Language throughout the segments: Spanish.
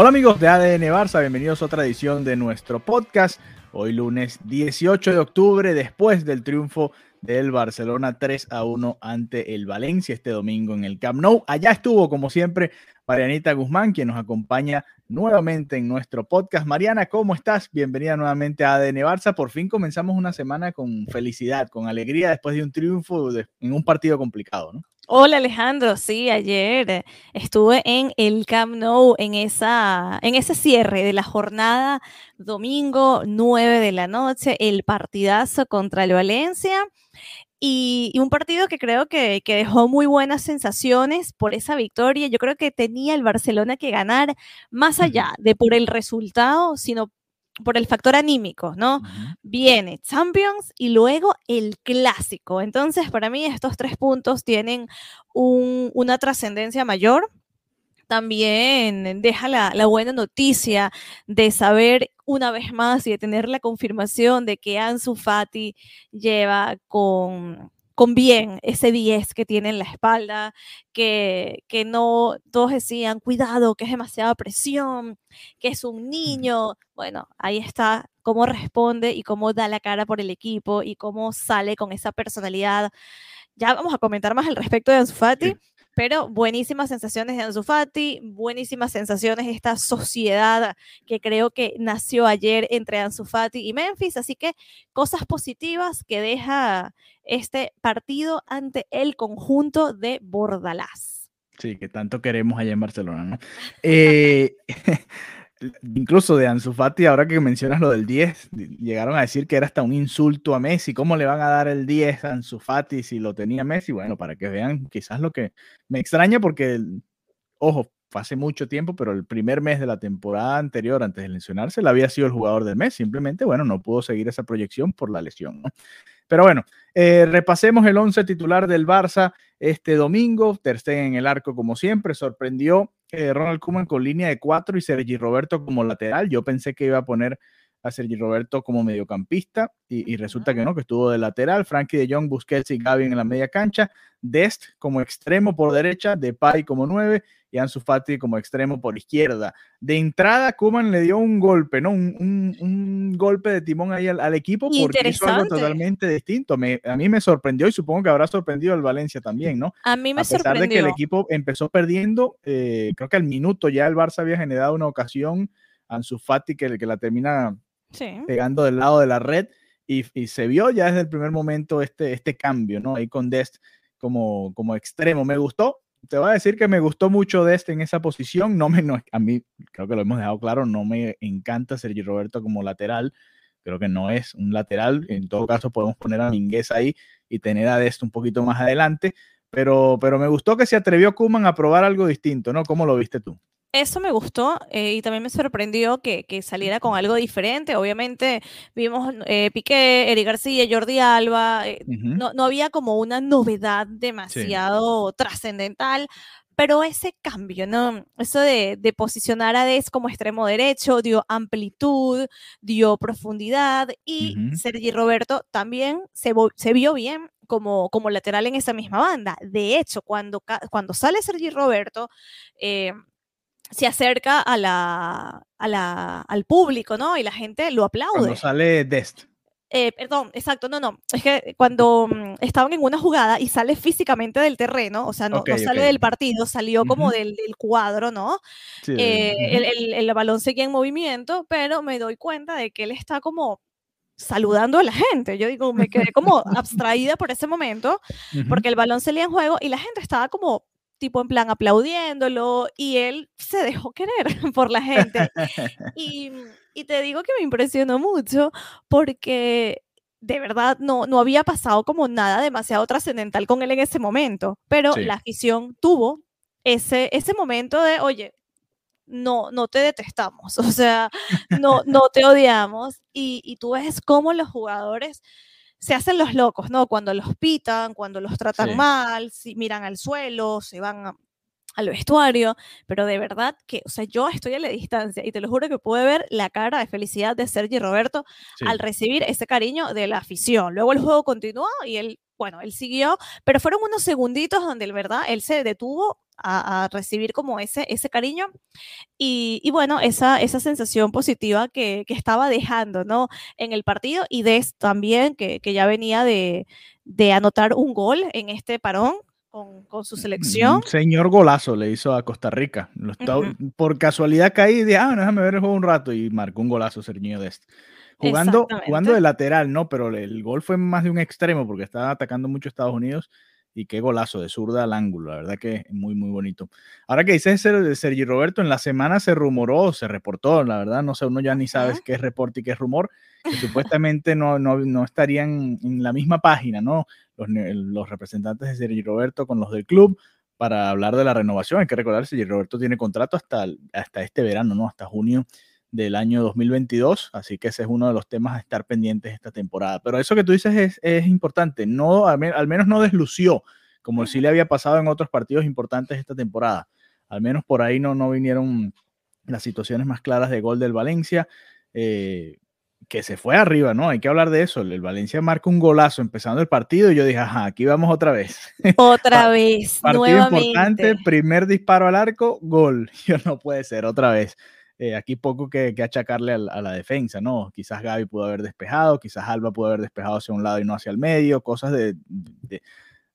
Hola amigos de ADN Barça, bienvenidos a otra edición de nuestro podcast. Hoy lunes 18 de octubre, después del triunfo del Barcelona 3 a 1 ante el Valencia este domingo en el Camp Nou. Allá estuvo, como siempre, Marianita Guzmán, quien nos acompaña nuevamente en nuestro podcast. Mariana, ¿cómo estás? Bienvenida nuevamente a ADN Barça. Por fin comenzamos una semana con felicidad, con alegría, después de un triunfo en un partido complicado, ¿no? Hola Alejandro, sí, ayer estuve en el Camp Nou en, esa, en ese cierre de la jornada domingo 9 de la noche, el partidazo contra el Valencia y, y un partido que creo que, que, dejó muy buenas sensaciones por esa victoria. Yo creo que tenía el Barcelona que ganar más allá de por el resultado, sino por el factor anímico, ¿no? Viene Champions y luego el clásico. Entonces, para mí estos tres puntos tienen un, una trascendencia mayor. También deja la, buena noticia de saber una vez más y de tener la confirmación de que Ansu Fati lleva con, con bien ese 10 que tiene en la espalda, que, que no, todos decían, cuidado, que es demasiada presión, que es un niño. Bueno, ahí está cómo responde y cómo da la cara por el equipo y cómo sale con esa personalidad. Ya vamos a comentar más al respecto de Ansu Fati. Pero buenísimas sensaciones de Ansu Fati, buenísimas sensaciones esta sociedad que creo que nació ayer entre Ansu Fati y Memphis, así que cosas positivas que deja este partido ante el conjunto de Bordalás. Sí, que tanto queremos allá en Barcelona, ¿no? Eh, incluso de Ansu Fati, ahora que mencionas lo del 10, llegaron a decir que era hasta un insulto a Messi. ¿Cómo le van a dar el 10 a Ansu Fati si lo tenía Messi? Bueno, para que vean quizás lo que me extraña porque, ojo, hace mucho tiempo, pero el primer mes de la temporada anterior, antes de lesionarse, había sido el jugador del mes. Simplemente, bueno, no pudo seguir esa proyección por la lesión. Pero bueno, eh, repasemos el 11 titular del Barça este domingo. Ter Stegen en el arco, como siempre, sorprendió eh, Ronald Koeman con línea de cuatro y Sergi Roberto como lateral. Yo pensé que iba a poner a Sergi Roberto como mediocampista y, y resulta que no, que estuvo de lateral. Frankie de Jong, Busquets y Gavi en la media cancha. Dest como extremo por derecha, Depay como nueve y Ansu Fati como extremo por izquierda. De entrada, Koeman le dio un golpe, ¿no? Un, un, un golpe de timón ahí al, al, equipo porque hizo algo totalmente distinto. Me, a mí me sorprendió y supongo que habrá sorprendido al Valencia también, ¿no? A mí me a pesar sorprendió. de que el equipo empezó perdiendo, eh, creo que al minuto ya el Barça había generado una ocasión, Ansu Fati que, que la termina sí. pegando del lado de la red y, y, se vio ya desde el primer momento este, este cambio, ¿no? Ahí con Dest como, como extremo. Me gustó, te voy a decir que me gustó mucho de este en esa posición. No me, a mí, creo que lo hemos dejado claro, no me encanta Sergio Roberto como lateral. Creo que no es un lateral. En todo caso, podemos poner a Minguez ahí y tener a Dest un poquito más adelante. Pero, pero me gustó que se atrevió Kuman a probar algo distinto, ¿no? ¿Cómo lo viste tú? Eso me gustó eh, y también me sorprendió que, que, saliera con algo diferente. Obviamente vimos eh, Piqué, Eric García, Jordi Alba. Eh, uh -huh. no, no, había como una novedad demasiado sí. trascendental, pero ese cambio, ¿no? Eso de, de, posicionar a Des como extremo derecho dio amplitud, dio profundidad y uh -huh. Sergi Roberto también se, se vio bien como, como, lateral en esa misma banda. De hecho, cuando, cuando sale Sergi Roberto, eh, se acerca a la, a la, al público, ¿no? Y la gente lo aplaude. Cuando sale Dest. Eh, perdón, exacto, no, no. Es que cuando um, estaban en una jugada y sale físicamente del terreno, o sea, no, okay, no sale okay. del partido, salió uh -huh. como del, del, cuadro, ¿no? Sí, eh, uh -huh. el, el, el, balón seguía en movimiento, pero me doy cuenta de que él está como saludando a la gente. Yo digo, me quedé como abstraída por ese momento, uh -huh. porque el balón salía en juego y la gente estaba como tipo en plan aplaudiéndolo y él se dejó querer por la gente. y, y, te digo que me impresionó mucho porque de verdad no, no había pasado como nada demasiado trascendental con él en ese momento, pero la afición tuvo ese, ese momento de, oye, no, no te detestamos, o sea, no, no te odiamos y, y tú ves cómo los jugadores se hacen los locos, ¿no? Cuando los pitan, cuando los tratan mal, si miran al suelo, se van al vestuario, pero de verdad que, o sea, yo estoy a la distancia y te lo juro que pude ver la cara de felicidad de Sergi Roberto al recibir ese cariño de la afición. Luego el juego continuó y él, bueno, él siguió, pero fueron unos segunditos donde, el verdad, él se detuvo a, recibir como ese, ese cariño y, y bueno, esa, esa sensación positiva que, que, estaba dejando, ¿no? En el partido y de también que, que ya venía de, de anotar un gol en este parón, con, su selección. señor golazo le hizo a Costa Rica. Por casualidad caí y dije, ah, déjame ver el juego un rato y marcó un golazo Sergio Dest. Jugando, jugando de lateral, ¿no? Pero el gol fue más de un extremo porque estaba atacando mucho Estados Unidos y qué golazo de zurda al ángulo, la verdad que es muy, muy bonito. Ahora que dices de Sergio Roberto, en la semana se rumoró, se reportó, la verdad, no sé, uno ya ni sabe qué es reporte y qué es rumor, que supuestamente no, no, no estarían en la misma página, ¿no? Los, los, representantes de Sergio Roberto con los del club para hablar de la renovación. Hay que recordar, Sergio Roberto tiene contrato hasta, hasta este verano, ¿no? Hasta junio del año 2022, así que ese es uno de los temas a estar pendientes esta temporada. Pero eso que tú dices es, es importante, no, al, menos no deslució, como sí le había pasado en otros partidos importantes esta temporada. Al menos por ahí no, no vinieron las situaciones más claras de gol del Valencia, eh, que se fue arriba, ¿no? Hay que hablar de eso. El Valencia marca un golazo empezando el partido y yo dije, ajá, aquí vamos otra vez. Otra vez, partido importante, primer disparo al arco, gol. Yo no puede ser, otra vez. Eh, aquí poco que, achacarle a, la defensa, ¿no? Quizás Gaby pudo haber despejado, quizás Alba pudo haber despejado hacia un lado y no hacia el medio, cosas de,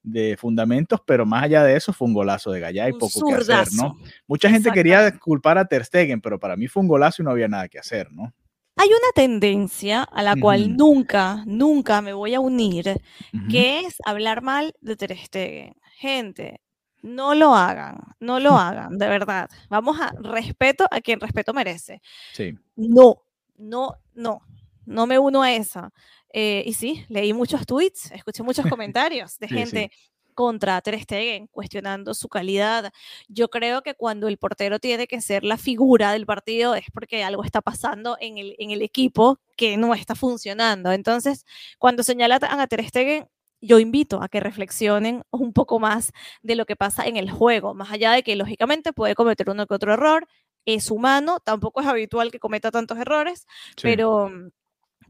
de, fundamentos, pero más allá de eso fue un golazo de Gallá y poco que hacer, ¿no? Mucha gente quería culpar a Ter Stegen, pero para mí fue un golazo y no había nada que hacer, ¿no? Hay una tendencia a la cual nunca, nunca me voy a unir, que es hablar mal de Ter Stegen. Gente, no lo hagan, no lo hagan, de verdad. Vamos a respeto a quien respeto merece. Sí. No, no, no, no me uno a esa. Eh, y sí, leí muchos tweets, escuché muchos comentarios de gente contra Ter Stegen, cuestionando su calidad. Yo creo que cuando el portero tiene que ser la figura del partido es porque algo está pasando en el, en el equipo que no está funcionando. Entonces, cuando señalan a Ter Stegen, yo invito a que reflexionen un poco más de lo que pasa en el juego, más allá de que lógicamente puede cometer uno que otro error, es humano, tampoco es habitual que cometa tantos errores, pero,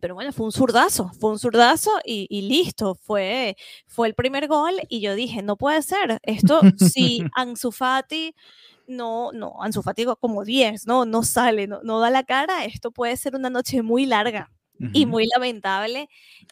pero bueno, fue un zurdazo, fue un zurdazo y, listo, fue, fue el primer gol y yo dije, no puede ser, esto si Ansu Fati no, no, Ansu Fati como 10, no, no sale, no, no da la cara, esto puede ser una noche muy larga y muy lamentable.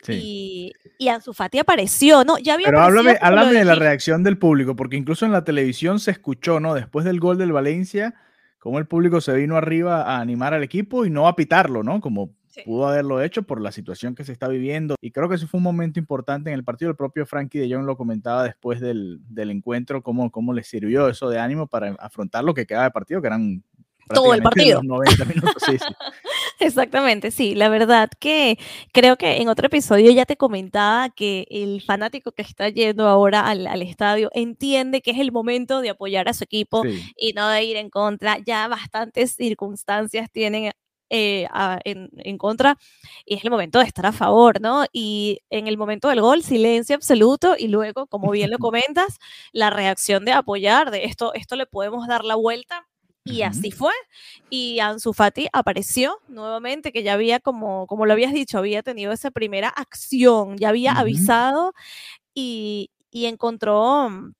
Y, y Ansu Fati apareció, ¿no? Ya había Pero háblame, háblame de la reacción del público, porque incluso en la televisión se escuchó, ¿no? Después del gol del Valencia, cómo el público se vino arriba a animar al equipo y no a pitarlo, ¿no? Como pudo haberlo hecho por la situación que se está viviendo. Y creo que eso fue un momento importante en el partido. El propio Frankie de Jong lo comentaba después del, del encuentro, cómo, cómo le sirvió eso de ánimo para afrontar lo que quedaba de partido, que eran todo el partido. 90 minutos, sí, sí. Exactamente, sí. La verdad que creo que en otro episodio ya te comentaba que el fanático que está yendo ahora al, al estadio entiende que es el momento de apoyar a su equipo y no de ir en contra. Ya bastantes circunstancias tienen eh, en, en, contra y es el momento de estar a favor, ¿no? Y en el momento del gol, silencio absoluto y luego, como bien lo comentas, la reacción de apoyar, de esto, esto le podemos dar la vuelta y así fue. Y Ansu Fati apareció nuevamente, que ya había, como, como lo habías dicho, había tenido esa primera acción, ya había avisado y, y, encontró mm,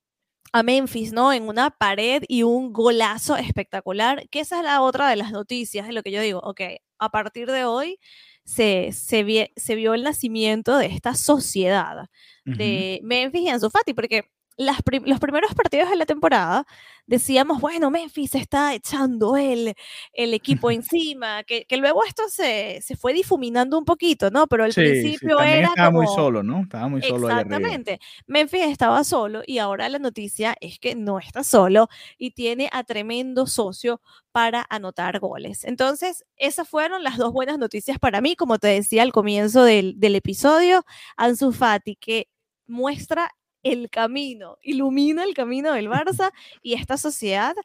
a Memphis, ¿no? En una pared y un golazo espectacular, que esa es la otra de las noticias, de lo que yo digo, ok, a partir de hoy se, se, se vio el nacimiento de esta sociedad de Memphis y Ansu Fati, porque los primeros partidos de la temporada decíamos, bueno, Memphis está echando el, el equipo encima, que, que luego esto se, se, fue difuminando un poquito, ¿no? Pero al principio sí, era. Estaba muy solo, ¿no? Estaba muy solo. Exactamente. Memphis estaba solo y ahora la noticia es que no está solo y tiene a tremendo socio para anotar goles. Entonces, esas fueron las dos buenas noticias para mí, como te decía al comienzo del, del episodio. Ansu Fati, que muestra el camino, ilumina el camino del Barça y esta sociedad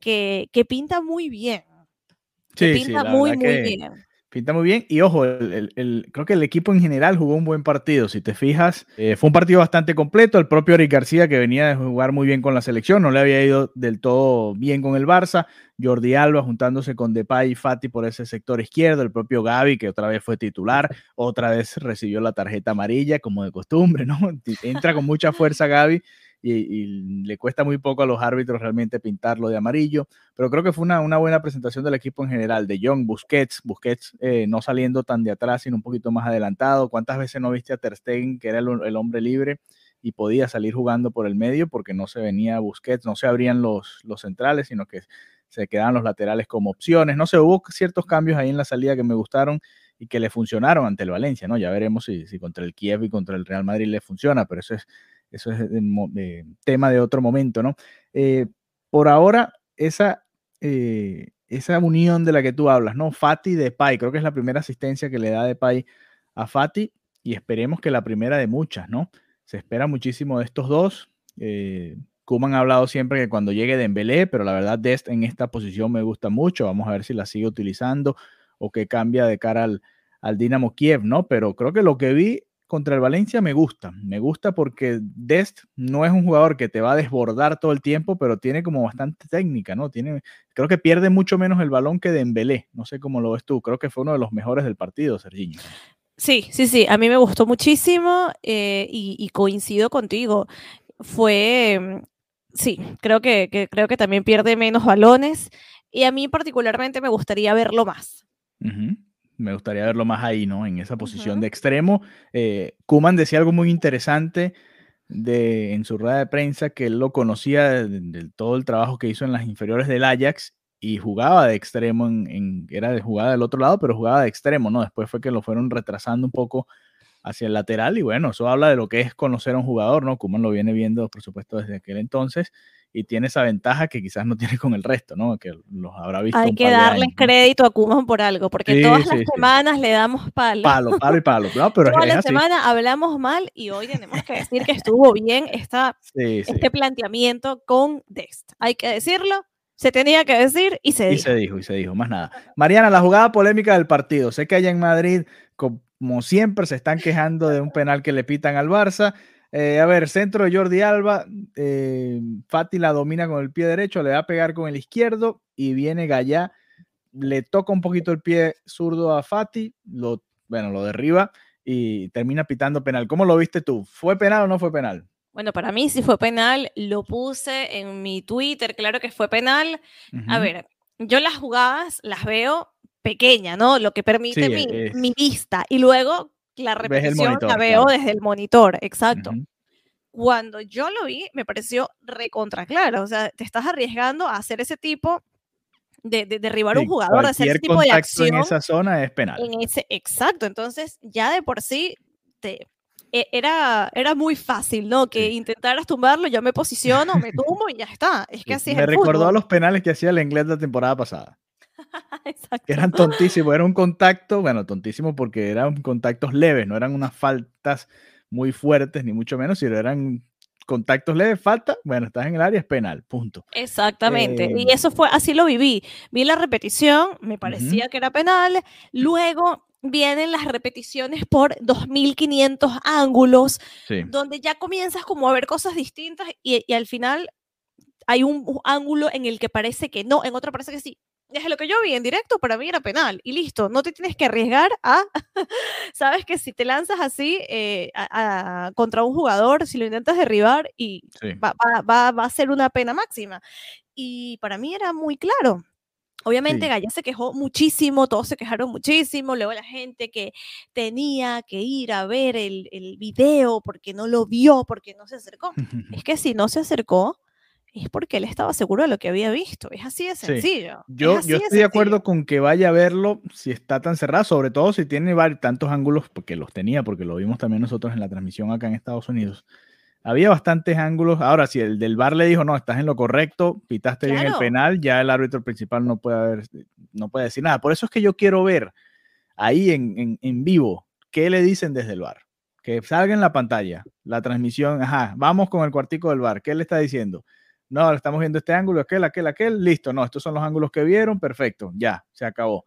que, que pinta muy bien. Sí, pinta muy, muy bien. Pinta muy bien. Y ojo, el, creo que el equipo en general jugó un buen partido. Si te fijas, eh, fue un partido bastante completo. El propio Eric García, que venía de jugar muy bien con la selección, no le había ido del todo bien con el Barça. Jordi Alba juntándose con Depay y Fati por ese sector izquierdo. El propio Gaby, que otra vez fue titular, otra vez recibió la tarjeta amarilla, como de costumbre, ¿no? Entra con mucha fuerza Gaby y, le cuesta muy poco a los árbitros realmente pintarlo de amarillo, pero creo que fue una, buena presentación del equipo en general, de Young, Busquets, Busquets eh, no saliendo tan de atrás, sino un poquito más adelantado. ¿Cuántas veces no viste a Ter Stegen, que era el, hombre libre? y podía salir jugando por el medio porque no se venía Busquets, no se abrían los, los centrales, sino que se quedaban los laterales como opciones. No sé, hubo ciertos cambios ahí en la salida que me gustaron y que le funcionaron ante el Valencia, ¿no? Ya veremos si, si contra el Kiev y contra el Real Madrid le funciona, pero eso es eso es tema de otro momento, ¿no? Eh, por ahora, esa, eh, esa unión de la que tú hablas, ¿no? Fati de Pai, creo que es la primera asistencia que le da de Pai a Fati y esperemos que la primera de muchas, ¿no? Se espera muchísimo de estos dos. Eh, Kuman ha hablado siempre que cuando llegue Dembélé, pero la verdad Dest en esta posición me gusta mucho. Vamos a ver si la sigue utilizando o que cambia de cara al, al Dinamo Kiev, ¿no? Pero creo que lo que vi contra el Valencia me gusta. Me gusta porque Dest no es un jugador que te va a desbordar todo el tiempo, pero tiene como bastante técnica, ¿no? Tiene, creo que pierde mucho menos el balón que Dembélé. No sé cómo lo ves tú. Creo que fue uno de los mejores del partido, Serginho. Sí, sí, sí. A mí me gustó muchísimo eh, y, coincido contigo. Fue, mm, sí, creo que, creo que también pierde menos balones y a mí particularmente me gustaría verlo más me gustaría verlo más ahí, ¿no? En esa posición de extremo. Eh, Kuman decía algo muy interesante de, en su rueda de prensa, que él lo conocía de, todo el trabajo que hizo en las inferiores del Ajax y jugaba de extremo, en, era de jugada del otro lado, pero jugaba de extremo, ¿no? Después fue que lo fueron retrasando un poco hacia el lateral y bueno, eso habla de lo que es conocer a un jugador, ¿no? Kuman lo viene viendo, por supuesto, desde aquel entonces y tiene esa ventaja que quizás no tiene con el resto, ¿no? Que los habrá visto. Hay que darle crédito a Kuman por algo, porque todas las semanas le damos palo. Palo, palo y palo. No, pero Toda la semana hablamos mal y hoy tenemos que decir que estuvo bien esta, este planteamiento con Dest. Hay que decirlo, se tenía que decir y se dijo. Y se dijo, y se dijo, más nada. Mariana, la jugada polémica del partido. Sé que allá en Madrid, como siempre, se están quejando de un penal que le pitan al Barça. Eh, a ver, centro de Jordi Alba. Eh, Fati la domina con el pie derecho, le va a pegar con el izquierdo y viene Gallá. Le toca un poquito el pie zurdo a Fati, lo, bueno, lo derriba y termina pitando penal. ¿Cómo lo viste tú? ¿Fue penal o no fue penal? Bueno, para mí sí fue penal. Lo puse en mi Twitter, claro que fue penal. A ver, yo las jugadas las veo pequeña, ¿no? Lo que permite mi, mi, vista. Y luego la repetición la veo desde el monitor, exacto. Cuando yo lo vi, me pareció recontra claro. O sea, te estás arriesgando a hacer ese tipo de, derribar un jugador, de hacer ese tipo de acción. en esa zona es penal. En ese, exacto. Entonces, ya de por sí te, e, era, era muy fácil, ¿no? Que intentaras tumbarlo, yo me posiciono, me tumbo y ya está. Es que así Me recordó a los penales que hacía el inglés la temporada pasada. eran tontísimos, era un contacto, bueno, tontísimo porque eran contactos leves, no eran unas faltas muy fuertes, ni mucho menos, sino eran contactos leves, falta, bueno, estás en el área, es penal, punto. Exactamente, y em, eso fue, así lo viví. Vi la repetición, me parecía que era penal, luego vienen las repeticiones por 2500 ángulos, donde ya comienzas como a ver cosas distintas y, y al final hay un ángulo en el que parece que no, en otro parece que sí desde lo que yo vi en directo, para mí era penal y listo, no te tienes que arriesgar a, sabes que si te lanzas así eh, contra un jugador, si lo intentas derribar y va, a ser una pena máxima. Y para mí era muy claro. Obviamente Sí. Gaya se quejó muchísimo, todos se quejaron muchísimo, luego la gente que tenía que ir a ver el, el video porque no lo vio, porque no se acercó. Es que si no se acercó, es porque él estaba seguro de lo que había visto. Es así de Sí. sencillo. es Yo, de estoy de acuerdo con que vaya a verlo si está tan cerrado, sobre todo si tiene tantos ángulos, porque los tenía, porque lo vimos también nosotros en la transmisión acá en Estados Unidos. Había bastantes ángulos. Ahora, si el del bar le dijo, no, estás en lo correcto, pitaste bien el penal, ya el árbitro principal no puede, haber, no puede decir nada. Por eso es que yo quiero ver ahí en, en, en vivo qué le dicen desde el bar. Que salga en la pantalla la transmisión. Ajá, vamos con el cuartico del bar. ¿Qué le está diciendo? No, estamos viendo este ángulo, aquel, aquel, aquel, listo, no, estos son los ángulos que vieron, perfecto, ya, se acabó.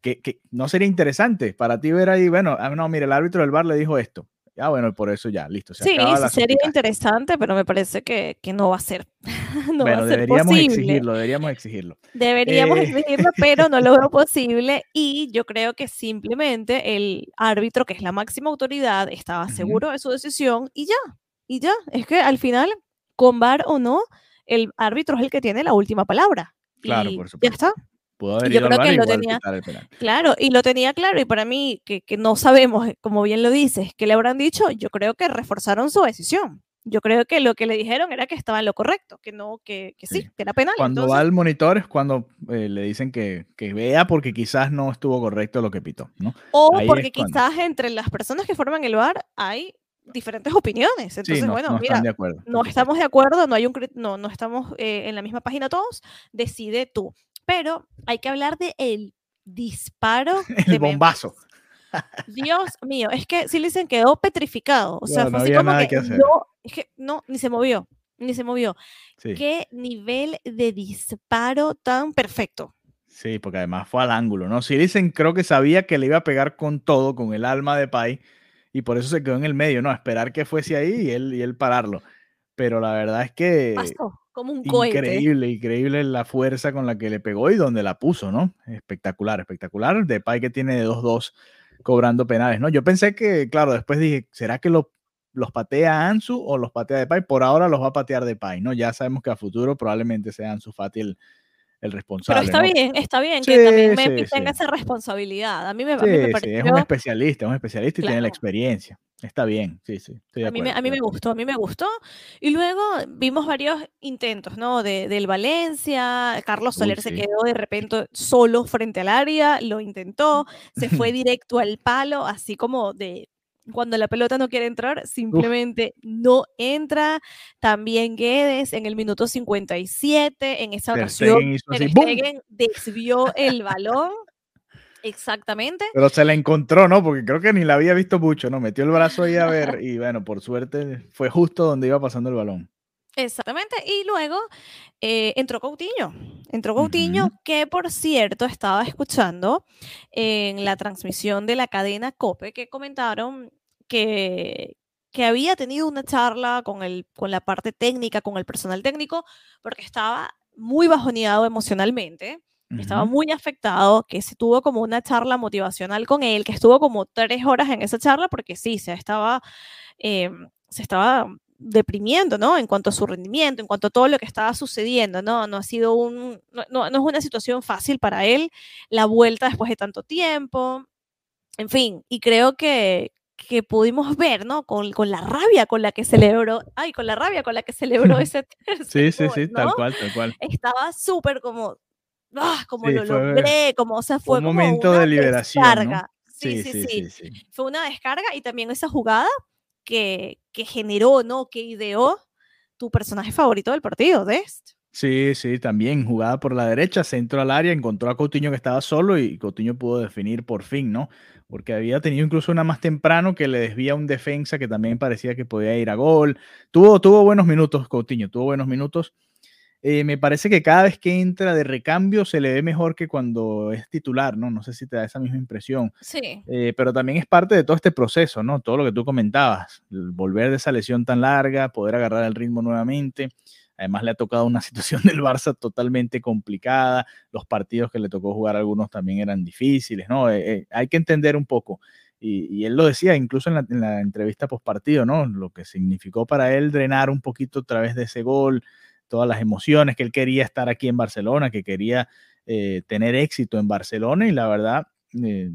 Que, que no sería interesante para ti ver ahí, bueno, ah, no, mire, el árbitro del bar le dijo esto. Ya, bueno, por eso ya, listo, se Sí, acaba la sería interesante, pero me parece que, que no va a ser. no va Bueno, a ser deberíamos posible. exigirlo, deberíamos exigirlo. Deberíamos Eh. exigirlo, pero no lo veo posible y yo creo que simplemente el árbitro, que es la máxima autoridad, estaba seguro de su decisión y ya, y ya. Es que al final, con VAR o no, el árbitro es el que tiene la última palabra. Claro, y por Ya supuesto. está. Pudo haber yo ido al creo que lo tenía-. Claro, y lo tenía claro, y para mí, que, que no sabemos, eh, como bien lo dices, que le habrán dicho, yo creo que reforzaron su decisión. Yo creo que lo que le dijeron era que estaba en lo correcto, que no, que, que sí, Sí. que era penal. Cuando entonces- va al monitor es cuando eh, le dicen que, que vea porque quizás no estuvo correcto lo que pitó, ¿no? O Ahí porque cuando- quizás entre las personas que forman el bar hay diferentes opiniones. Entonces, sí, no, bueno, no mira, de acuerdo. no estamos de acuerdo, no hay un no, no estamos eh, en la misma página todos, decide tú. Pero hay que hablar de el disparo de El Memphis. bombazo. Dios mío, es que Silicen quedó petrificado. O sea, No, fue no así como que, que no, es que no, ni se movió, ni se movió. Sí. Qué nivel de disparo tan perfecto. Sí, porque además fue al ángulo, ¿no? Si dicen, creo que sabía que le iba a pegar con todo, con el alma de Pai, y por eso se quedó en el medio, ¿no? A esperar que fuese ahí y él, y él pararlo. Pero la verdad es que Pasó como un cohete. increíble, increíble la fuerza con la que le pegó y donde la puso, ¿no? Espectacular, espectacular. De Pai que tiene de 2-2 cobrando penales, ¿no? Yo pensé que, claro, después dije, ¿será que lo, los patea Ansu o los patea de Pai? Por ahora los va a patear de Pai, ¿no? Ya sabemos que a futuro probablemente sea Ansu Fati el, el Pero responsable. está ¿no? bien, está bien Sí, que también sí, Memphis tenga sí. esa responsabilidad. A mí me, a Sí, mí me sí, pareció, es un especialista, es un especialista y tiene la Claro. experiencia. Está bien, sí, sí. Estoy de a mí, me, acuerdo, a mí me gustó, a mí me gustó. Y luego vimos varios intentos, ¿no? De, del Valencia, Carlos Uy, Soler se sí. quedó de repente solo frente al área, lo intentó, se fue directo al palo, así como de cuando la pelota no quiere entrar, simplemente no entra. También Guedes en el minuto 57, en esa ocasión, desvió el balón. Exactamente. Pero se la encontró, ¿no? Porque creo que ni la había visto mucho, ¿no? Metió el brazo ahí a ver y bueno, por suerte fue justo donde iba pasando el balón. Exactamente. Y luego eh, entró Coutinho. Entró Coutinho, Ujú. que por cierto estaba escuchando en la transmisión de la cadena COPE que comentaron que, que había tenido una charla con, el, con la parte técnica, con el personal técnico, porque estaba muy bajoneado emocionalmente. Estaba Ujú. muy afectado, que se tuvo como una charla motivacional con él, que estuvo como tres horas en esa charla, porque sí, se estaba, eh, se estaba deprimiendo, ¿no? En cuanto a su rendimiento, en cuanto a todo lo que estaba sucediendo, ¿no? No ha sido un, no, no, no es una situación fácil para él, la vuelta después de tanto tiempo, en fin, y creo que, que pudimos ver, ¿no? Con, con la rabia con la que celebró, ay, con la rabia con la que celebró ese tercer Sí, sí, gol, sí, tal ¿no? cual, tal cual. estaba súper como, ah, como Sí, lo fue- logré, como, o sea, fue un como momento una de liberación, ¿no? descarga. Sí, sí, sí, sí. Fue una descarga y también esa jugada que, que generó, ¿no? Que ideó tu personaje favorito del partido, Dest. Sí, sí, también jugada por la derecha, centro al área, encontró a Coutinho que estaba solo y Coutinho pudo definir por fin, ¿no? Porque había tenido incluso una más temprano que le desvía un defensa que también parecía que podía ir a gol. Tuvo, tuvo buenos minutos Coutinho, tuvo buenos minutos. Eh, me parece que cada vez que entra de recambio se le ve mejor que cuando es titular, ¿no? No sé si te da esa misma impresión. Sí. Eh, pero también es parte de todo este proceso, ¿no? Todo lo que tú comentabas, volver de esa lesión tan larga, poder agarrar el ritmo nuevamente. Además le ha tocado una situación del Barça totalmente complicada. Los partidos que le tocó jugar algunos también eran difíciles, ¿no? Eh, eh, hay que entender un poco. Y, y él lo decía incluso en la, en la entrevista post partido, ¿no? Lo que significó para él drenar un poquito a través de ese gol, todas las emociones, que él quería estar aquí en Barcelona, que quería eh, tener éxito en Barcelona y la verdad eh,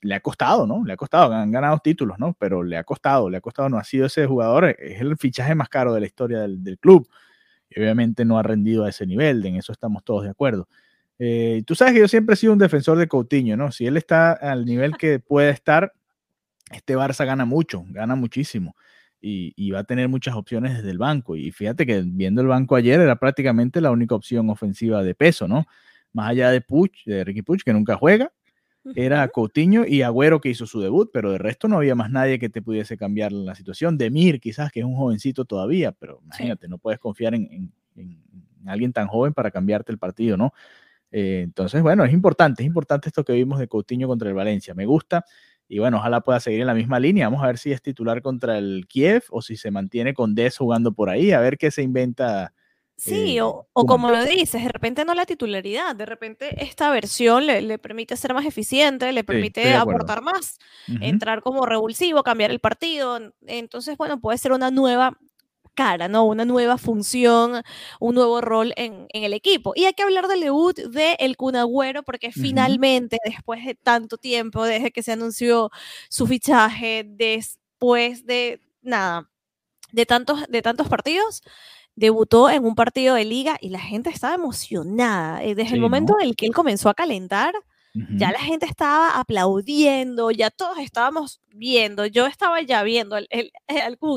le ha costado, ¿no? Le ha costado, han ganado títulos, ¿no? Pero le ha costado, le ha costado, no ha sido ese jugador, es el fichaje más caro de la historia del, club. Y obviamente no ha rendido a ese nivel, en eso estamos todos de acuerdo. Eh, tú sabes que yo siempre he sido un defensor de Coutinho, ¿no? Si él está al nivel que puede estar, este Barça gana mucho, gana muchísimo. Y, va a tener muchas opciones desde el banco. Y fíjate que viendo el banco ayer era prácticamente la única opción ofensiva de peso, ¿no? Más allá de Puch, de Ricky Puch, que nunca juega, era Coutinho y Agüero que hizo su debut, pero de resto no había más nadie que te pudiese cambiar la situación. Demir, quizás, que es un jovencito todavía, pero imagínate, no puedes confiar en, alguien tan joven para cambiarte el partido, ¿no? Eh, entonces, bueno, es importante, es importante esto que vimos de Coutinho contra el Valencia. Me gusta y bueno, ojalá pueda seguir en la misma línea. Vamos a ver si es titular contra el Kiev o si se mantiene con Des jugando por ahí, a ver qué se inventa. Sí, eh, o, como lo dices, de repente no la titularidad, de repente esta versión le, permite ser más eficiente, le permite aportar más, entrar como revulsivo, cambiar el partido. Entonces, bueno, puede ser una nueva cara, ¿no? Una nueva función, un nuevo rol en, el equipo. Y hay que hablar del debut de El Cunagüero, porque finalmente, después de tanto tiempo, desde que se anunció su fichaje, después de nada, de tantos, de tantos partidos, debutó en un partido de liga y la gente estaba emocionada. Eh, desde el momento en el que él comenzó a calentar, ya la gente estaba aplaudiendo, ya todos estábamos viendo, yo estaba ya viendo al, el,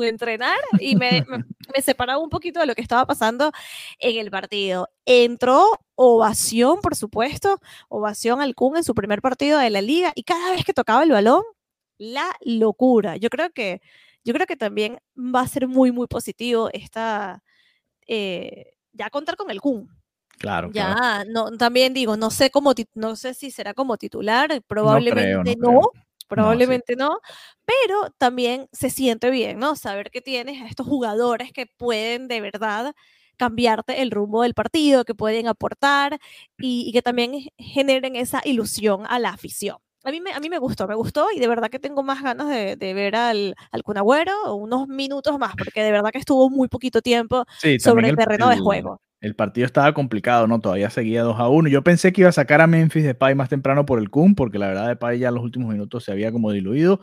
entrenar y me, me, separaba un poquito de lo que estaba pasando en el partido. Entró ovación, por supuesto, ovación al Kun en su primer partido de la liga y cada vez que tocaba el balón, la locura. Yo creo que, yo creo que también va a ser muy, muy positivo esta, eh, ya contar con el Kun Claro. Ya, no, también digo, no sé cómo, no sé si será como titular, probablemente no, probablemente no, pero también se siente bien, ¿no? Saber que tienes a estos jugadores que pueden de verdad cambiarte el rumbo del partido, que pueden aportar y, que también generen esa ilusión a la afición. A mí, me, a mí me gustó, me gustó y de verdad que tengo más ganas de, ver al, al Cunagüero unos minutos más, porque de verdad que estuvo muy poquito tiempo sobre el terreno de juego el partido estaba complicado, ¿no? Todavía seguía 2 a 1. Yo pensé que iba a sacar a Memphis de Pay más temprano por el Kun, porque la verdad de Pay ya en los últimos minutos se había como diluido,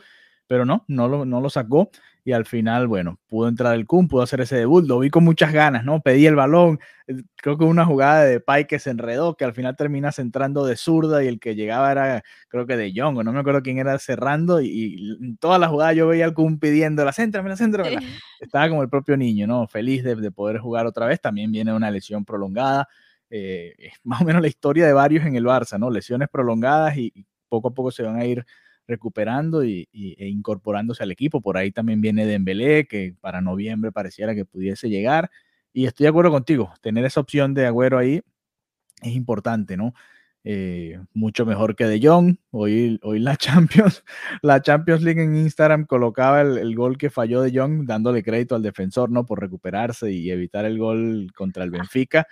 pero no, no lo, no lo sacó y al final, bueno, pudo entrar el Kun, pudo hacer ese debut, lo vi con muchas ganas, ¿no? Pedí el balón, eh, creo que una jugada de Pai que se enredó, que al final termina centrando de zurda y el que llegaba era, creo que de Young, no me acuerdo quién era cerrando y, en toda la jugada yo veía al Kun pidiendo la centra, la centra, estaba como el propio niño, ¿no? Feliz de, poder jugar otra vez, también viene una lesión prolongada, eh, es más o menos la historia de varios en el Barça, ¿no? Lesiones prolongadas y poco a poco se van a ir recuperando y, e incorporándose al equipo. Por ahí también viene Dembélé, que para noviembre pareciera que pudiese llegar. Y estoy de acuerdo contigo, tener esa opción de Agüero ahí es importante, ¿no? Eh, mucho mejor que De Jong. Hoy, hoy la Champions, la Champions League en Instagram colocaba el, el, gol que falló De Jong, dándole crédito al defensor, ¿no? Por recuperarse y evitar el gol contra el Benfica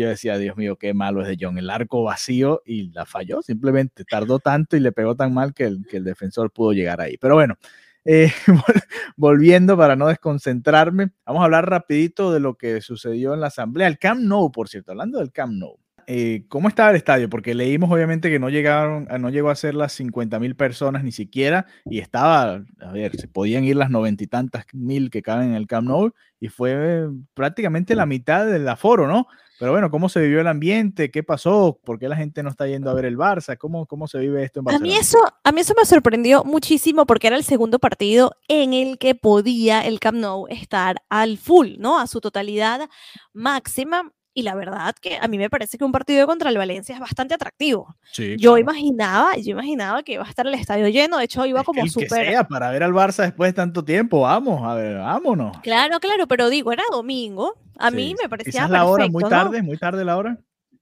yo decía, Dios mío, qué malo es de John, el arco vacío y la falló, simplemente tardó tanto y le pegó tan mal que el, que el defensor pudo llegar ahí. Pero bueno, eh, volviendo para no desconcentrarme, vamos a hablar rapidito de lo que sucedió en la asamblea, el Camp Nou, por cierto, hablando del Camp Nou. Eh, ¿Cómo estaba el estadio? Porque leímos obviamente que no llegaron, no llegó a ser las 50 mil personas ni siquiera, y estaba, a ver, se podían ir las noventa y tantas mil que caben en el Camp Nou, y fue prácticamente la mitad del aforo, ¿no? Pero bueno, ¿cómo se vivió el ambiente? ¿Qué pasó? ¿Por qué la gente no está yendo a ver el Barça? ¿Cómo, cómo se vive esto en Barcelona? A mí, eso, a mí eso me sorprendió muchísimo porque era el segundo partido en el que podía el Camp Nou estar al full, ¿no? A su totalidad máxima. Y la verdad que a mí me parece que un partido contra el Valencia es bastante atractivo. yo imaginaba, yo imaginaba que iba a estar el estadio lleno, de hecho iba como súper... para ver al Barça después de tanto tiempo, vamos, a ver, vámonos. Claro, claro, pero digo, era domingo, a mí me parecía Quizás la hora, muy tarde, muy tarde la hora.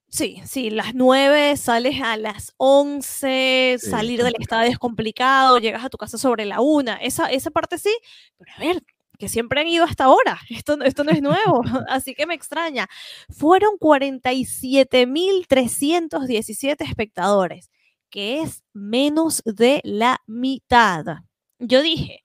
Sí, sí, las 9, sales a las 11, salir del estadio es complicado, llegas a tu casa sobre la 1, esa, esa parte sí, pero a ver, que siempre han ido hasta ahora. Esto, esto no es nuevo, así que me extraña. Fueron 47.317 espectadores, que es menos de la mitad. Yo dije,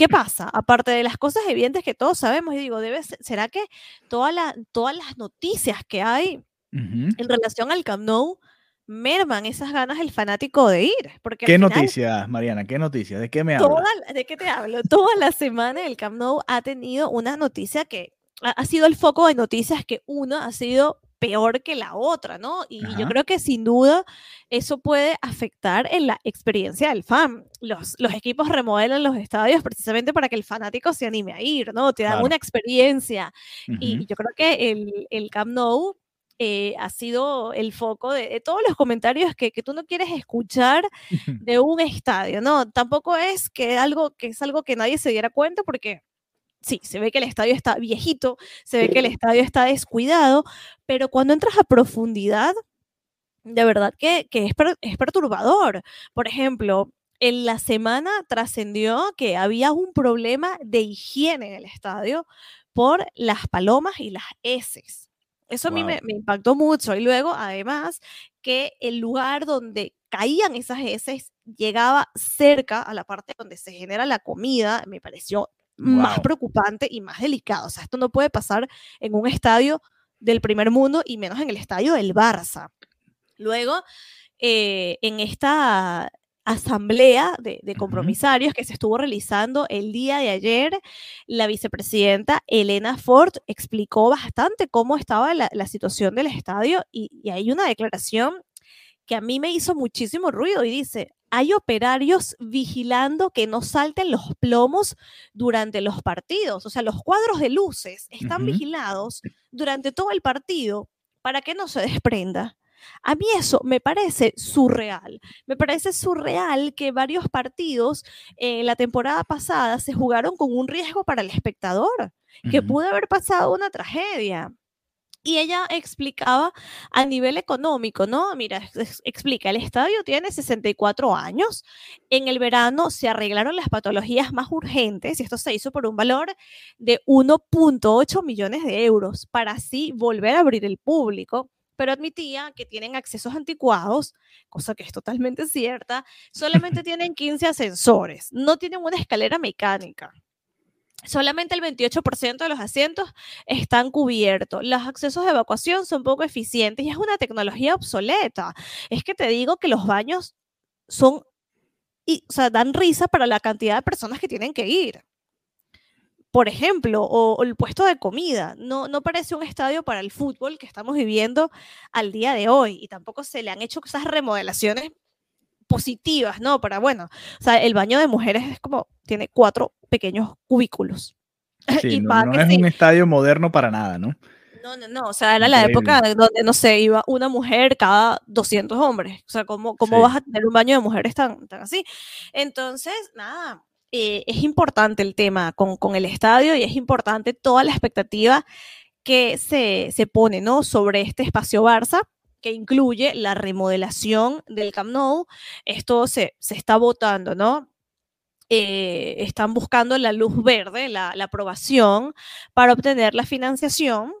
¿qué pasa? Aparte de las cosas evidentes que todos sabemos, y digo, debe ¿será que toda la, todas las noticias que hay en relación al Camp Nou merman esas ganas del fanático de ir. Porque ¿Qué noticias, Mariana? ¿Qué noticias? ¿De qué me hablas? ¿De qué te hablo? Toda la semana el Camp Nou ha tenido una noticia que ha, sido el foco de noticias que una ha sido peor que la otra, ¿no? Y yo creo que sin duda eso puede afectar en la experiencia del fan. Los, los equipos remodelan los estadios precisamente para que el fanático se anime a ir, ¿no? Te dan una experiencia. Y yo creo que el, el Camp Nou eh, ha sido el foco de, todos los comentarios que, que, tú no quieres escuchar de un estadio, ¿no? Tampoco es que, algo, que es algo que nadie se diera cuenta porque sí, se ve que el estadio está viejito, se ve que el estadio está descuidado, pero cuando entras a profundidad, de verdad que, es, es perturbador. Por ejemplo, en la semana trascendió que había un problema de higiene en el estadio por las palomas y las heces. Eso a mí me, me, impactó mucho. Y luego, además, que el lugar donde caían esas heces llegaba cerca a la parte donde se genera la comida, me pareció más preocupante y más delicado. O sea, esto no puede pasar en un estadio del primer mundo y menos en el estadio del Barça. Luego, eh, en esta asamblea de, compromisarios que se estuvo realizando el día de ayer, la vicepresidenta Elena Ford explicó bastante cómo estaba la, situación del estadio y, y hay una declaración que a mí me hizo muchísimo ruido y dice, hay operarios vigilando que no salten los plomos durante los partidos. O sea, los cuadros de luces están vigilados durante todo el partido para que no se desprenda. A mí eso me parece surreal. Me parece surreal que varios partidos en la temporada pasada se jugaron con un riesgo para el espectador, que pudo haber pasado una tragedia. Y ella explicaba a nivel económico, ¿no? Mira, explica, el estadio tiene 64 años, en el verano se arreglaron las patologías más urgentes y esto se hizo por un valor de 1.8 millones de euros para así volver a abrir el público pero admitía que tienen accesos anticuados, cosa que es totalmente cierta, solamente tienen 15 ascensores, no tienen una escalera mecánica. Solamente el 28% de los asientos están cubiertos. Los accesos de evacuación son poco eficientes y es una tecnología obsoleta. Es que te digo que los baños son, y, o sea, dan risa para la cantidad de personas que tienen que ir. Por ejemplo, o, el puesto de comida. No, no parece un estadio para el fútbol que estamos viviendo al día de hoy. Y tampoco se le han hecho esas remodelaciones positivas, ¿no? Para, bueno, o sea, el baño de mujeres es como, tiene cuatro pequeños cubículos. Sí, no, es un estadio moderno para nada, ¿no? No, no, no, o sea, era la época donde, no sé, iba una mujer cada 200 hombres. O sea, ¿cómo, cómo vas a tener un baño de mujeres tan, tan así? Entonces, nada, eh, es importante el tema con, con, el estadio y es importante toda la expectativa que se, se pone, ¿no? Sobre este espacio Barça que incluye la remodelación del Camp Nou. Esto se, se está votando, ¿no? Eh, están buscando la luz verde, la, aprobación, para obtener la financiación,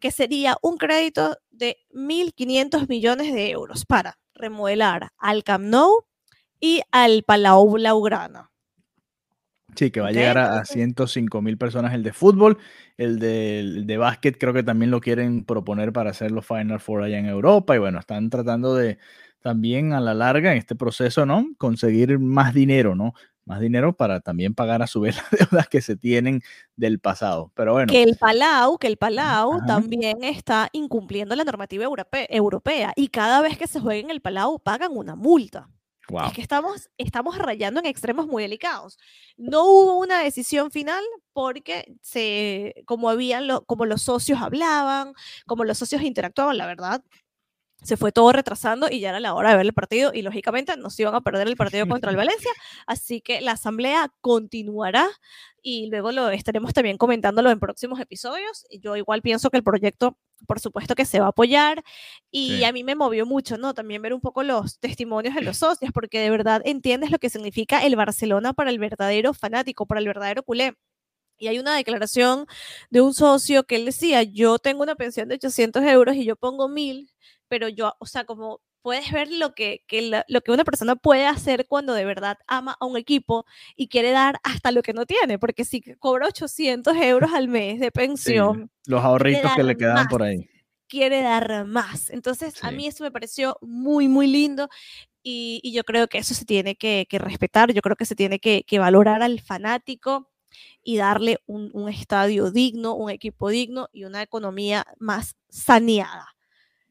que sería un crédito de 1.500 millones de euros para remodelar al Camp Nou y al Palau Blaugrana. Sí, que va a llegar a, 105 mil personas el de fútbol. El de, de básquet creo que también lo quieren proponer para hacer los Final Four allá en Europa. Y bueno, están tratando de también a la larga en este proceso, ¿no? Conseguir más dinero, ¿no? Más dinero para también pagar a su vez las deudas que se tienen del pasado. Pero bueno. Que el Palau, que el Palau también está incumpliendo la normativa europea y cada vez que se juegue en el Palau pagan una multa. Es que estamos, estamos rayando en extremos muy delicados. No hubo una decisión final porque se, como, habían como los socios hablaban, como los socios interactuaban, la verdad, se fue todo retrasando y ya era la hora de ver el partido y lógicamente nos iban a perder el partido contra el Valencia, así que la asamblea continuará y luego lo estaremos también comentándolo en próximos episodios. Yo igual pienso que el proyecto, por supuesto que se va a apoyar y a mí me movió mucho, ¿no? También ver un poco los testimonios de los socios, porque de verdad entiendes lo que significa el Barcelona para el verdadero fanático, para el verdadero culé. Y hay una declaración de un socio que él decía, yo tengo una pensión de 800 euros y yo pongo 1000 pero yo, o sea, como puedes ver lo que, lo que una persona puede hacer cuando de verdad ama a un equipo y quiere dar hasta lo que no tiene, porque si cobra 800 euros al mes de pensión. los ahorritos que le quedan por ahí. quiere dar más. Entonces, a mí eso me pareció muy, muy lindo y, yo creo que eso se tiene que, respetar, yo creo que se tiene que, valorar al fanático y darle un, estadio digno, un equipo digno y una economía más saneada.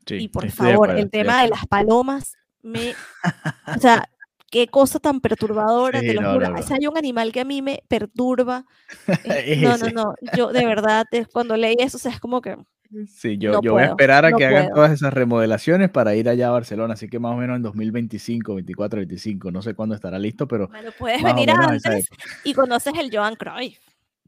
Y por favor, el tema de las palomas me... o sea, qué cosa tan perturbadora, te lo juro. Si hay un animal que a mí me perturba. no, no, no. Yo de verdad, cuando leí eso, o sea, es como que Sí, yo, yo voy a esperar a que hagan todas esas remodelaciones para ir allá a Barcelona, así que más o menos en 2025, 24, 25, no sé cuándo estará listo, pero... Bueno, puedes venir antes y conoces el Joan Cruyff.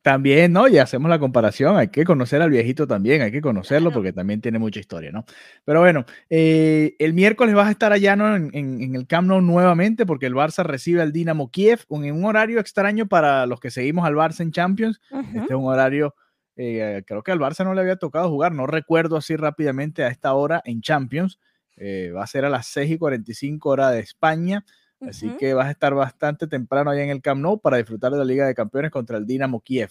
También, ¿no? Y hacemos la comparación, hay que conocer al viejito también, hay que conocerlo porque también tiene mucha historia, ¿no? Pero bueno, eh, el miércoles vas a estar allá ¿no? en, en, el Camp Nou nuevamente porque el Barça recibe al Dinamo Kiev en un horario extraño para los que seguimos al Barça en Champions. Este es un horario eh, creo que al Barça no le había tocado jugar, no recuerdo así rápidamente a esta hora en Champions. Eh, va a ser a las 6 y 45 horas de España. Así que vas a estar bastante temprano allá en el Camp Nou para disfrutar de la Liga de Campeones contra el Dinamo Kiev.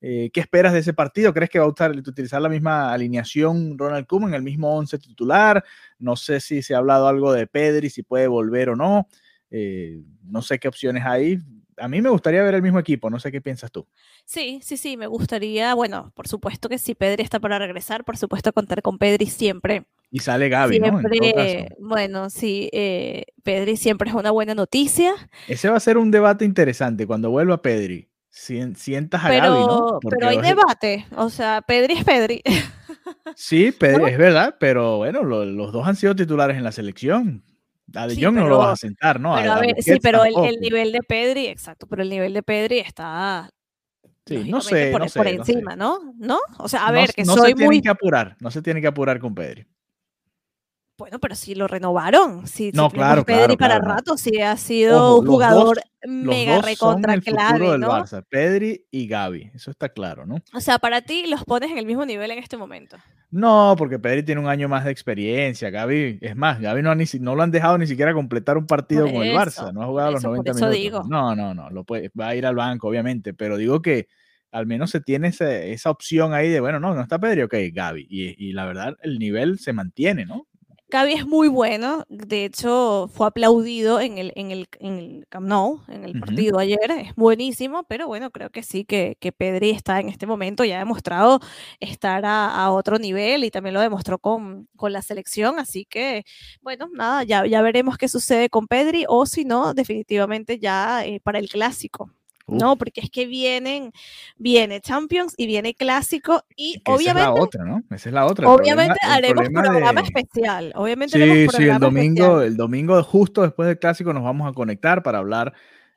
Eh, ¿Qué esperas de ese partido? ¿Crees que va a utilizar la misma alineación Ronald Koeman, el mismo 11 titular? No sé si se ha hablado algo de Pedri, si puede volver o no. no sé qué opciones hay a mí me gustaría ver el mismo equipo, no sé qué piensas tú. Sí, sí, sí, me gustaría, bueno, por supuesto que si Pedri está para regresar, por supuesto contar con Pedri siempre. Y sale Gaby, ¿no? bueno, sí, eh, Pedri siempre es una buena noticia. Ese va a ser un debate interesante cuando vuelva Pedri. Sientas a pero, Gaby, ¿no? pero hay debate, o sea, Pedri es Pedri. Sí, Pedri, es verdad, pero bueno, los dos han sido titulares en la selección. A De Jong no lo vas a sentar, ¿no? Pero a, ver, sí, pero el, nivel de Pedri, exacto, pero el nivel de Pedri está Sí, no sé, por, no sé, por encima, no, ¿no? O sea, a ver, que no soy se muy... que apurar, no se tiene que apurar con Pedri. Bueno, pero si lo renovaron, si, no, claro, Pedri para rato, si ha sido un jugador mega recontra clave, del Barça, Pedri y Gaby, eso está claro, ¿no? O sea, para ti los pones en el mismo nivel en este momento. No, porque Pedri tiene un año más de experiencia, Gaby, es más, Gaby no, ni, no lo han dejado ni siquiera completar un partido con el Barça, no ha jugado los 90 minutos. No, no, no, lo puede, va a ir al banco, obviamente, pero digo que al menos se tiene esa opción ahí de, bueno, no, no está Pedri, ok, Gaby, y, y la verdad el nivel se mantiene, ¿no? Gaby es muy bueno, de hecho fue aplaudido en el, en el, en el Camp Nou, en el partido ayer, es buenísimo, pero bueno, creo que sí, que, que Pedri está en este momento, ya ha demostrado estar a, otro nivel y también lo demostró con, con, la selección, así que bueno, nada, ya, ya veremos qué sucede con Pedri o si no, definitivamente ya eh, para el clásico. No, porque es que vienen, viene Champions y viene Clásico y obviamente... Esa es la otra, ¿no? Esa es la otra. Obviamente haremos programa especial. Obviamente sí, sí, el domingo, el domingo justo después del Clásico nos vamos a conectar para hablar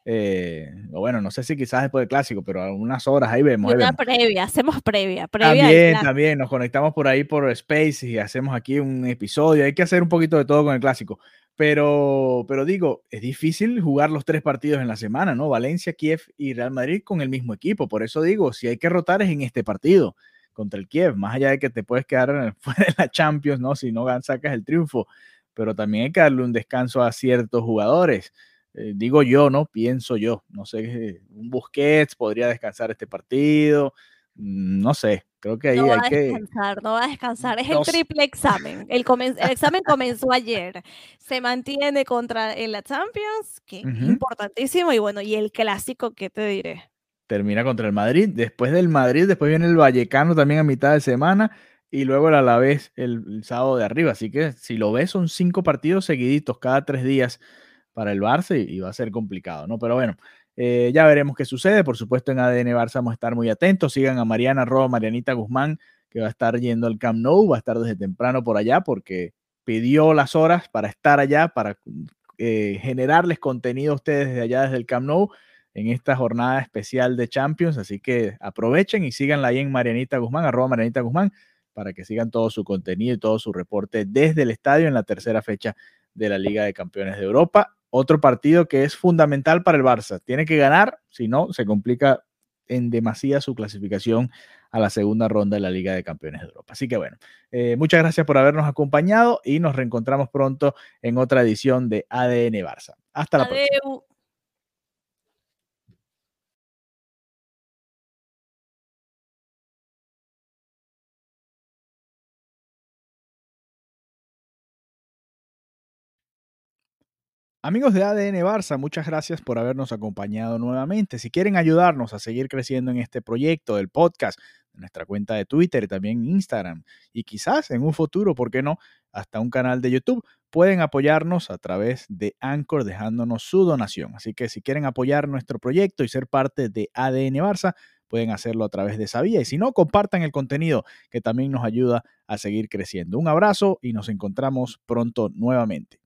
eh, bueno, no sé si quizás después del clásico, pero algunas horas ahí vemos. Una previa, hacemos previa. previa también, también, nos conectamos por ahí por Space y hacemos aquí un episodio. Hay que hacer un poquito de todo con el clásico. Pero, pero digo, es difícil jugar los tres partidos en la semana, ¿no? Valencia, Kiev y Real Madrid con el mismo equipo. Por eso digo, si hay que rotar es en este partido contra el Kiev, más allá de que te puedes quedar fuera de la Champions, ¿no? Si no sacas el triunfo, pero también hay que darle un descanso a ciertos jugadores. Eh, digo yo, ¿no? Pienso yo. No sé, un Busquets podría descansar este partido. Mm, no sé, creo que ahí no va a descansar, no va a descansar, es el triple examen. El, examen comenzó ayer, se mantiene contra en la Champions, que es importantísimo, y bueno, y el clásico, ¿qué te diré? Termina contra el Madrid, después del Madrid, después viene el Vallecano también a mitad de semana, y luego el Alavés el, el sábado de arriba, así que si lo ves son cinco partidos seguiditos cada tres días para el Barça y, y va a ser complicado, ¿no? Pero bueno, eh, ya veremos qué sucede. Por supuesto, en ADN Barça vamos a estar muy atentos. Sigan a Mariana Roa, Marianita Guzmán, que va a estar yendo al Camp Nou, va a estar desde temprano por allá porque pidió las horas para estar allá, para eh, generarles contenido a ustedes desde allá, desde el Camp Nou, en esta jornada especial de Champions. Así que aprovechen y síganla ahí en Marianita Guzmán, arroba Marianita Guzmán, para que sigan todo su contenido y todo su reporte desde el estadio en la tercera fecha de la Liga de Campeones de Europa otro partido que es fundamental para el Barça. Tiene que ganar, si no, se complica en demasía su clasificación a la segunda ronda de la Liga de Campeones de Europa. Así que bueno, eh, muchas gracias por habernos acompañado y nos reencontramos pronto en otra edición de ADN Barça. Hasta la próxima. Amigos de ADN Barça, muchas gracias por habernos acompañado nuevamente. Si quieren ayudarnos a seguir creciendo en este proyecto del podcast, en nuestra cuenta de Twitter y también Instagram, y quizás en un futuro, ¿por qué no?, hasta un canal de YouTube, pueden apoyarnos a través de Anchor dejándonos su donación. Así que si quieren apoyar nuestro proyecto y ser parte de ADN Barça, pueden hacerlo a través de esa vía. Y si no, compartan el contenido que también nos ayuda a seguir creciendo. Un abrazo y nos encontramos pronto nuevamente.